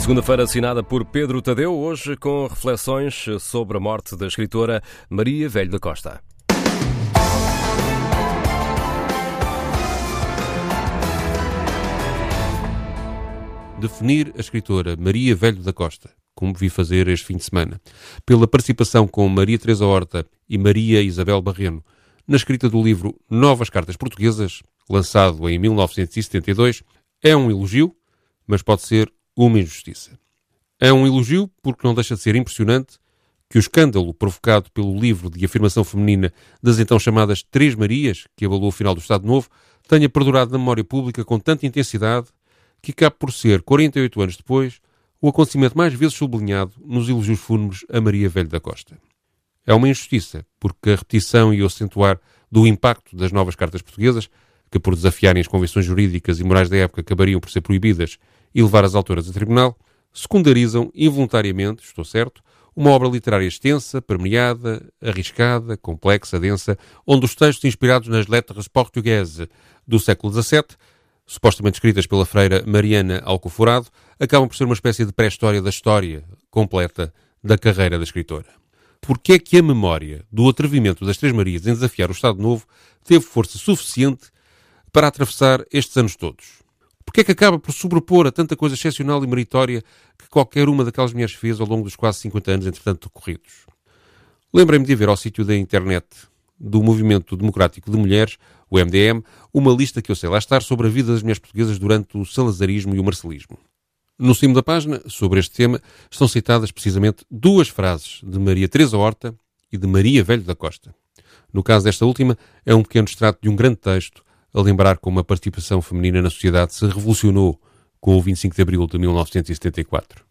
segunda-feira assinada por Pedro Tadeu, hoje com reflexões sobre a morte da escritora Maria Velho da Costa. Definir a escritora Maria Velho da Costa, como vi fazer este fim de semana, pela participação com Maria Teresa Horta e Maria Isabel Barreno na escrita do livro Novas Cartas Portuguesas, lançado em 1972, é um elogio, mas pode ser uma injustiça. É um elogio porque não deixa de ser impressionante que o escândalo provocado pelo livro de afirmação feminina das então chamadas Três Marias, que abalou o final do Estado Novo, tenha perdurado na memória pública com tanta intensidade que cabe por ser, 48 anos depois, o acontecimento mais vezes sublinhado nos elogios fúnebres a Maria Velho da Costa. É uma injustiça, porque a repetição e o acentuar do impacto das novas cartas portuguesas, que por desafiarem as convenções jurídicas e morais da época acabariam por ser proibidas e levar as autoras a tribunal, secundarizam involuntariamente, estou certo, uma obra literária extensa, permeada, arriscada, complexa, densa, onde os textos inspirados nas letras portuguesas do século XVII, supostamente escritas pela freira Mariana Alcoforado, acabam por ser uma espécie de pré-história da história completa da carreira da escritora. Porque é que a memória do atrevimento das Três Marias em desafiar o Estado Novo teve força suficiente para atravessar estes anos todos? Porque é que acaba por sobrepor a tanta coisa excepcional e meritória que qualquer uma daquelas mulheres fez ao longo dos quase 50 anos, entretanto, decorridos? Lembrei-me de ver ao sítio da internet do Movimento Democrático de Mulheres, o MDM, uma lista que eu sei lá estar sobre a vida das mulheres portuguesas durante o salazarismo e o marcelismo. No cimo da página, sobre este tema, estão citadas precisamente duas frases de Maria Teresa Horta e de Maria Velho da Costa. No caso desta última, é um pequeno extrato de um grande texto a lembrar como a participação feminina na sociedade se revolucionou com o 25 de abril de 1974.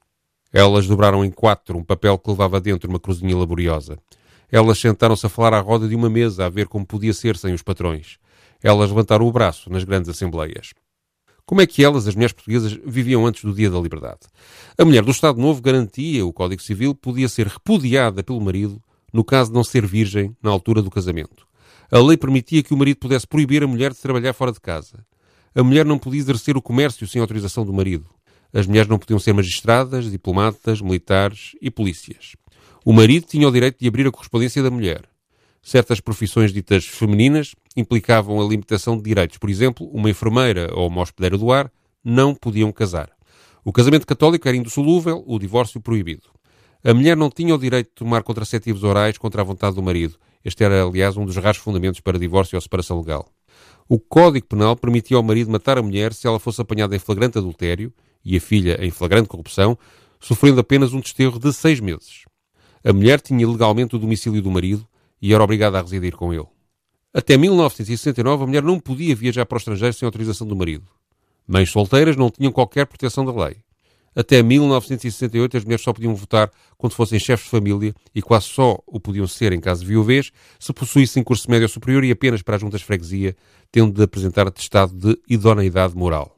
Elas dobraram em quatro um papel que levava dentro uma cruzinha laboriosa. Elas sentaram-se a falar à roda de uma mesa a ver como podia ser sem os patrões. Elas levantaram o braço nas grandes assembleias. Como é que elas, as mulheres portuguesas, viviam antes do Dia da Liberdade? A mulher do Estado Novo garantia o Código Civil podia ser repudiada pelo marido no caso de não ser virgem na altura do casamento. A lei permitia que o marido pudesse proibir a mulher de trabalhar fora de casa. A mulher não podia exercer o comércio sem autorização do marido. As mulheres não podiam ser magistradas, diplomatas, militares e polícias. O marido tinha o direito de abrir a correspondência da mulher. Certas profissões ditas femininas implicavam a limitação de direitos. Por exemplo, uma enfermeira ou uma hospedeira do ar não podiam casar. O casamento católico era indissolúvel, o divórcio proibido. A mulher não tinha o direito de tomar contraceptivos orais contra a vontade do marido. Este era, aliás, um dos raros fundamentos para divórcio ou separação legal. O Código Penal permitia ao marido matar a mulher se ela fosse apanhada em flagrante adultério e a filha em flagrante corrupção, sofrendo apenas um desterro de seis meses. A mulher tinha legalmente o domicílio do marido e era obrigada a residir com ele. Até 1969, a mulher não podia viajar para o estrangeiro sem autorização do marido. Mães solteiras não tinham qualquer proteção da lei. Até 1968, as mulheres só podiam votar quando fossem chefes de família e quase só o podiam ser em caso de viuvez se possuíssem curso médio superior e apenas para as juntas de freguesia, tendo de apresentar atestado de idoneidade moral.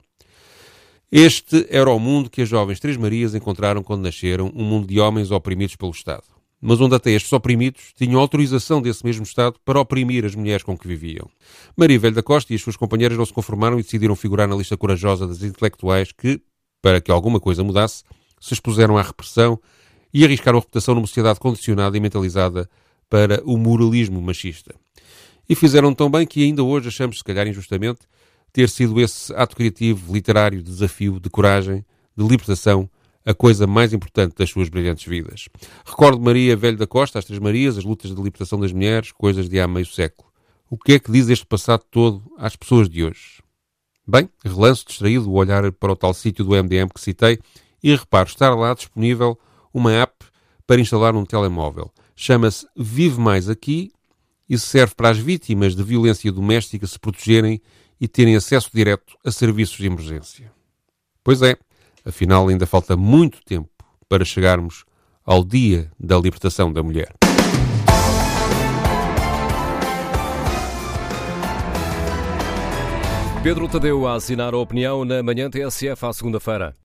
Este era o mundo que as jovens Três Marias encontraram quando nasceram, um mundo de homens oprimidos pelo Estado. Mas onde até estes oprimidos tinham autorização desse mesmo Estado para oprimir as mulheres com que viviam. Maria Velho da Costa e as suas companheiras não se conformaram e decidiram figurar na lista corajosa das intelectuais que, para que alguma coisa mudasse, se expuseram à repressão e arriscaram a reputação numa sociedade condicionada e mentalizada para o moralismo machista. E fizeram tão bem que ainda hoje achamos, se calhar injustamente, ter sido esse ato criativo, literário, de desafio, de coragem, de libertação, a coisa mais importante das suas brilhantes vidas. Recordo Maria Velho da Costa, as Três Marias, as lutas de libertação das mulheres, coisas de há meio século. O que é que diz este passado todo às pessoas de hoje? Bem, relanço distraído o olhar para o tal sítio do MDM que citei e reparo estar lá disponível uma app para instalar num telemóvel. Chama-se Vive Mais Aqui e serve para as vítimas de violência doméstica se protegerem e terem acesso direto a serviços de emergência. Pois é, afinal ainda falta muito tempo para chegarmos ao dia da libertação da mulher. Pedro Tadeu a assinar a opinião na manhã TSF à segunda-feira.